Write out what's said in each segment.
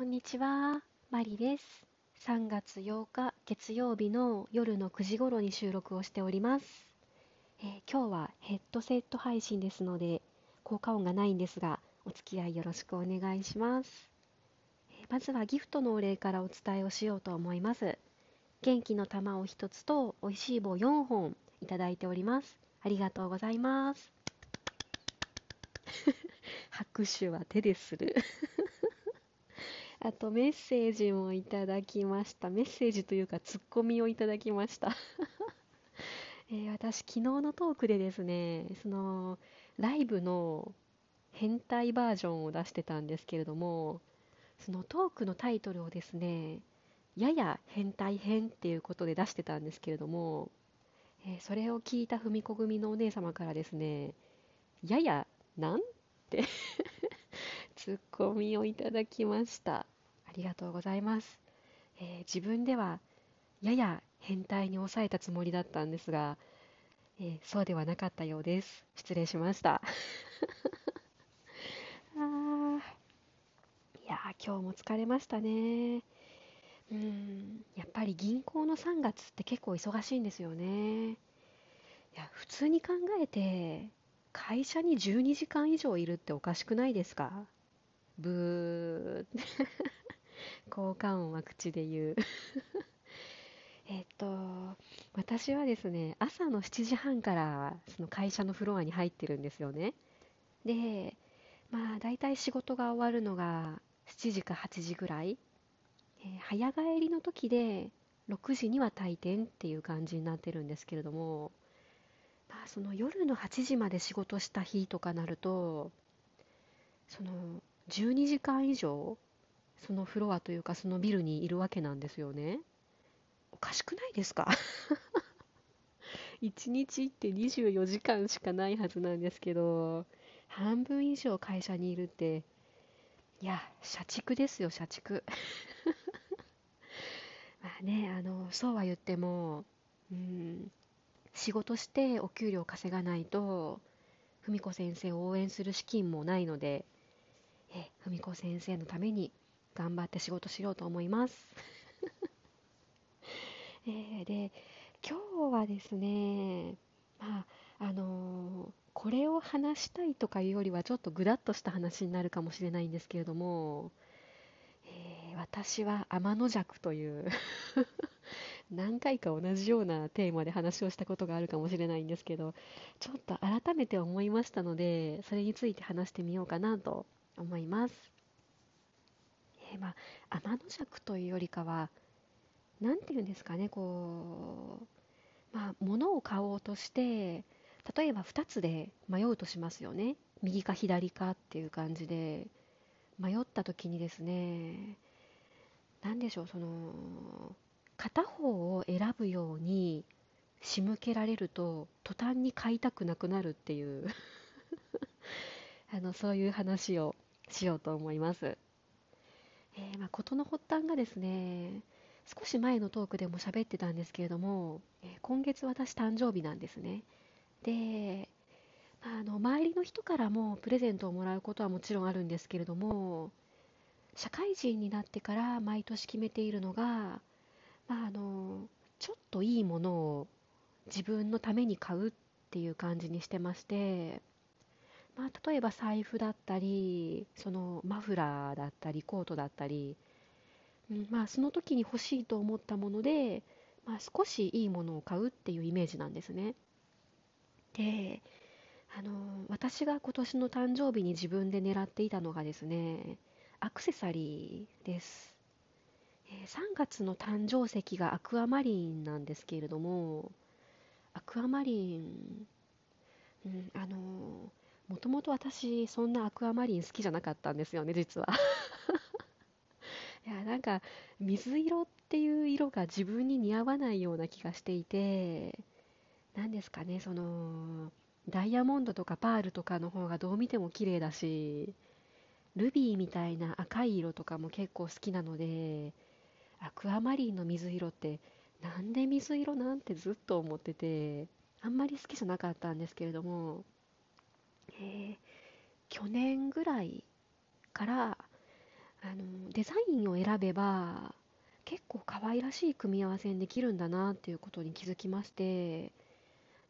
こんにちは、マリです。3月8日月曜日の夜の9時頃に収録をしております。えー今日はヘッドセット配信ですので、効果音がないんですが、お付き合いよろしくお願いします。えーまずはギフトのお礼からお伝えをしようと思います。元気の玉を1つと美味しい棒4本いただいております。ありがとうございます。拍手は手でする。あとメッセージもいただきました。メッセージというかツッコミをいただきました。えー私、昨日のトークでですね、そのライブの変態バージョンを出してたんですけれども、そのトークのタイトルをですね、やや変態編っていうことで出してたんですけれども、えーそれを聞いたふみこ組のお姉様からですね、ややなんてツッコミをいただきました。ありがとうございます。えー自分ではやや変態に抑えたつもりだったんですが、えーそうではなかったようです。失礼しました。あいや、今日も疲れましたね。うん、やっぱり銀行の3月って結構忙しいんですよね。いや、普通に考えて、会社に12時間以上いるっておかしくないですか？ブー。効果音は口で言う。えっと、私はですね、朝の7時半からその会社のフロアに入ってるんですよね。で、まあ大体仕事が終わるのが7時か8時ぐらい。えー早帰りの時で6時には退店っていう感じになってるんですけれども、まあその夜の8時まで仕事した日とかなると、その12時間以上そのフロアというかそのビルにいるわけなんですよね。おかしくないですか ?1 日って24時間しかないはずなんですけど、半分以上会社にいるって、いや、社畜ですよ、社畜。まあね、あの、そうは言っても、うん、仕事してお給料稼がないと、文子先生を応援する資金もないので、え、文子先生のために頑張って仕事しようと思います。えーで、今日はですね、まあ、あのーこれを話したいとかいうよりはちょっとぐだっとした話になるかもしれないんですけれども、えー私は天の弱という 何回か同じようなテーマで話をしたことがあるかもしれないんですけど、ちょっと改めて思いましたので、それについて話してみようかなと思います。えーまあ、天の弱というよりかは、なんていうんですかね、こう、まあ、物を買おうとして、例えば2つで迷うとしますよね。右か左かっていう感じで、迷った時にですね、なんでしょう、その、片方を選ぶように仕向けられると、途端に買いたくなくなるっていう あの、そういう話をしようと思います。えーまあ、事の発端がですね、少し前のトークでも喋ってたんですけれども、え今月私誕生日なんですね。で、あ、あの周りの人からもプレゼントをもらうことはもちろんあるんですけれども、社会人になってから毎年決めているのが、まあ、あのちょっといいものを自分のために買うっていう感じにしてまして、まあ、例えば財布だったり、そのマフラーだったり、コートだったり、うんまあ、その時に欲しいと思ったもので、まあ、少しいいものを買うっていうイメージなんですね。で、あの私が今年の誕生日に自分で狙っていたのがですね、アクセサリーです。え3月の誕生石がアクアマリンなんですけれども、アクアマリン、うん、あのもともと私、そんなアクアマリン好きじゃなかったんですよね、実は。いや、なんか、水色っていう色が自分に似合わないような気がしていて、なんですかね、その、ダイヤモンドとかパールとかの方がどう見ても綺麗だし、ルビーみたいな赤い色とかも結構好きなので、アクアマリンの水色って、なんで水色なんてずっと思ってて、あんまり好きじゃなかったんですけれども、えー去年ぐらいから、あのデザインを選べば結構可愛らしい組み合わせにできるんだなっていうことに気づきまして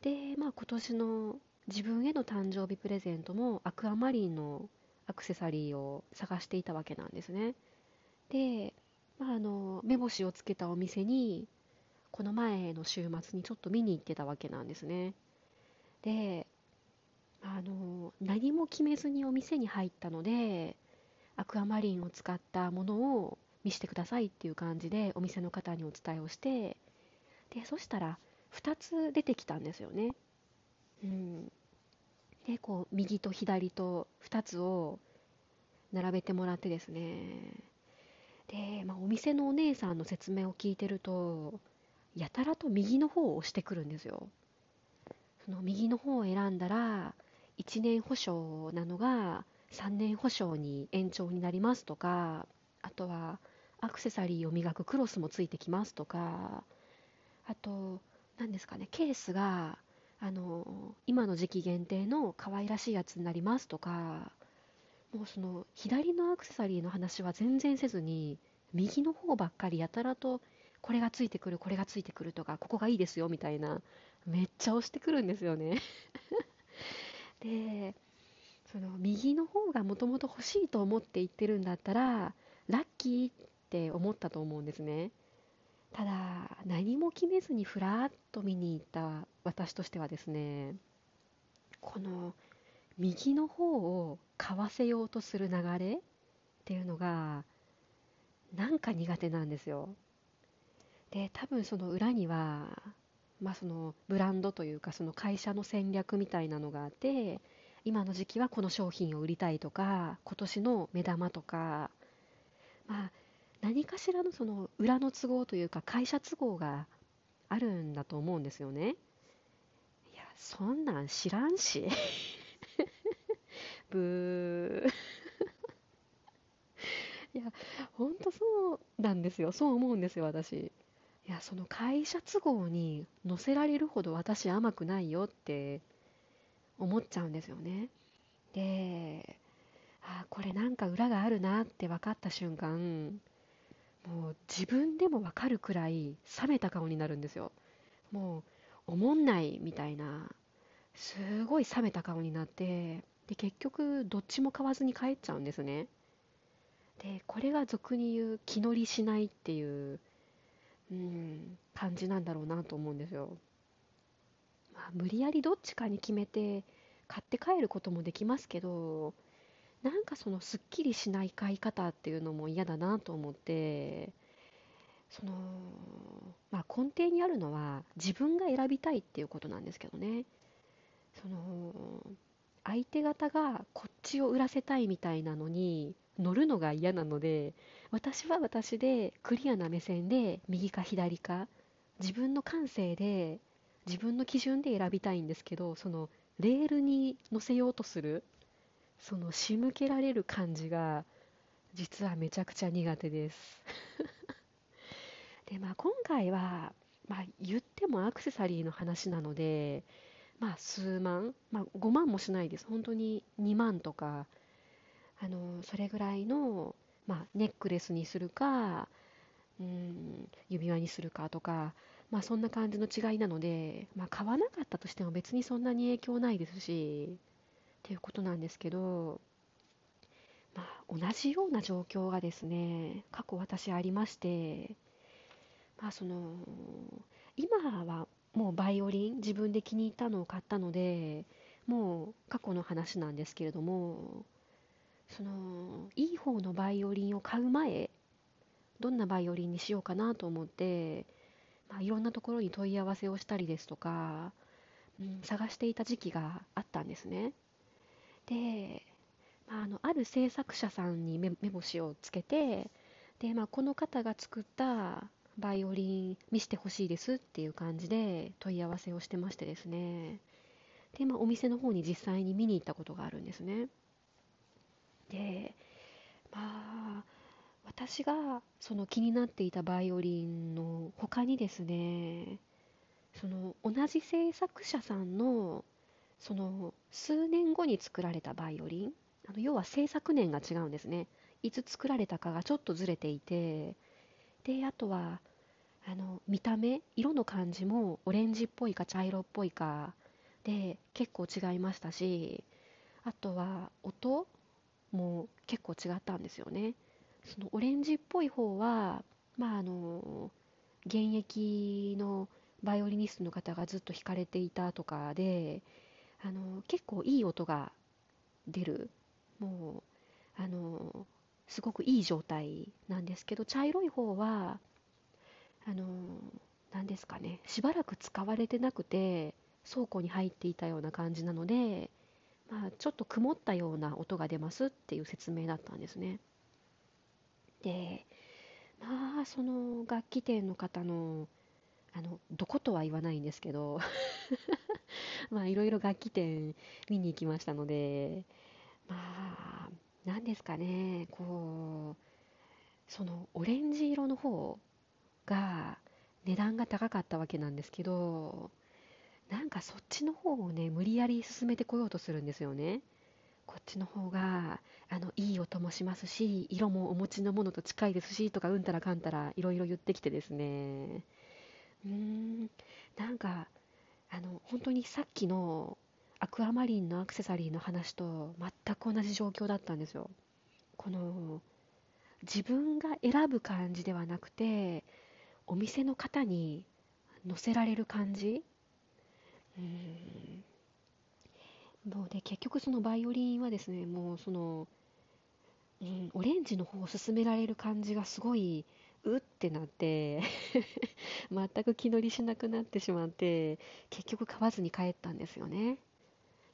で、まあ、今年の自分への誕生日プレゼントもアクアマリンのアクセサリーを探していたわけなんですね。で、まあ、あの目星をつけたお店にこの前の週末にちょっと見に行ってたわけなんですね。であの何も決めずにお店に入ったのでアクアマリンを使ったものを見せてくださいっていう感じでお店の方にお伝えをしてでそしたら2つ出てきたんですよね。うん、でこう右と左と2つを並べてもらってですねで、まあ、お店のお姉さんの説明を聞いてるとやたらと右の方を押してくるんですよ。その右の方を選んだら1年保証なのが3年保証に延長になりますとかあとはアクセサリーを磨くクロスもついてきますとかあと何ですかねケースがあの今の時期限定の可愛らしいやつになりますとかもうその左のアクセサリーの話は全然せずに右の方ばっかりやたらとこれがついてくるこれがついてくるとかここがいいですよみたいなめっちゃ押してくるんですよね。でその右の方がもともと欲しいと思って言ってるんだったらラッキーって思ったと思うんですね。ただ何も決めずにふらっと見に行った私としてはですねこの右の方を買わせようとする流れっていうのがなんか苦手なんですよ。で多分その裏にはまあそのブランドというかその会社の戦略みたいなのがあって今の時期はこの商品を売りたいとか今年の目玉とかまあ何かしらのその裏の都合というか会社都合があるんだと思うんですよね。いやそんなん知らんし。ブー。いや本当そうなんですよ。そう思うんですよ私。いやその会社都合に乗せられるほど私甘くないよって思っちゃうんですよね。で、あこれなんか裏があるなって分かった瞬間、もう自分でも分かるくらい冷めた顔になるんですよ。もう、おもんないみたいな、すごい冷めた顔になって、で、結局、どっちも買わずに帰っちゃうんですね。で、これが俗に言う気乗りしないっていう、うん、感じなんだろうなと思うんですよ。まあ、無理やりどっちかに決めて買って帰ることもできますけどなんかそのすっきりしない買い方っていうのも嫌だなと思ってその、まあ、根底にあるのは自分が選びたいっていうことなんですけどねその相手方がこっちを売らせたいみたいなのに乗るのが嫌なので私は私でクリアな目線で右か左か自分の感性で自分の基準で選びたいんですけどそのレールに乗せようとするその仕向けられる感じが実はめちゃくちゃ苦手です。でまあ今回は、まあ、言ってもアクセサリーの話なのでまあ数万、まあ、5万もしないです。本当に2万とかあのそれぐらいの、まあ、ネックレスにするかうん指輪にするかとかまあそんな感じの違いなので、まあ買わなかったとしても別にそんなに影響ないですし、っていうことなんですけど、まあ同じような状況がですね、過去私ありまして、まあその、今はもうバイオリン自分で気に入ったのを買ったので、もう過去の話なんですけれども、そのいい方のバイオリンを買う前どんなバイオリンにしようかなと思ってまあ、いろんなところに問い合わせをしたりですとか、うん、探していた時期があったんですね。で、まあ、あのある制作者さんに目星をつけてで、まあ、この方が作ったバイオリン見せてほしいですっていう感じで問い合わせをしてましてですねで、まあ、お店の方に実際に見に行ったことがあるんですねでまあ私がその気になっていたバイオリンの他にですねその同じ制作者さんのその数年後に作られたバイオリンあの要は制作年が違うんですね。いつ作られたかがちょっとずれていてであとはあの見た目色の感じもオレンジっぽいか茶色っぽいかで結構違いましたしあとは音も結構違ったんですよね。そのオレンジっぽい方はまああの現役のバイオリニストの方がずっと弾かれていたとかであの結構いい音が出る。もうあのすごくいい状態なんですけど茶色い方はあの何ですかね。しばらく使われてなくて倉庫に入っていたような感じなので、まあ、ちょっと曇ったような音が出ますっていう説明だったんですね。でまあその楽器店の方のあのどことは言わないんですけど まあいろいろ楽器店見に行きましたのでまあ何ですかねこうそのオレンジ色の方が値段が高かったわけなんですけどなんかそっちの方をね無理やり進めてこようとするんですよね。こっちの方があのいい音もしますし色もお持ちのものと近いですしとかうんたらかんたらいろいろ言ってきてですね。うーん。なんかあの本当にさっきのアクアマリンのアクセサリーの話と全く同じ状況だったんですよ。この自分が選ぶ感じではなくてお店の方に乗せられる感じうん。もうで結局そのバイオリンはですねもうその、うん、オレンジの方を勧められる感じがすごいうってなって 全く気乗りしなくなってしまって結局買わずに帰ったんですよね、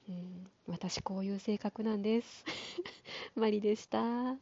うん、私こういう性格なんです。マリでした。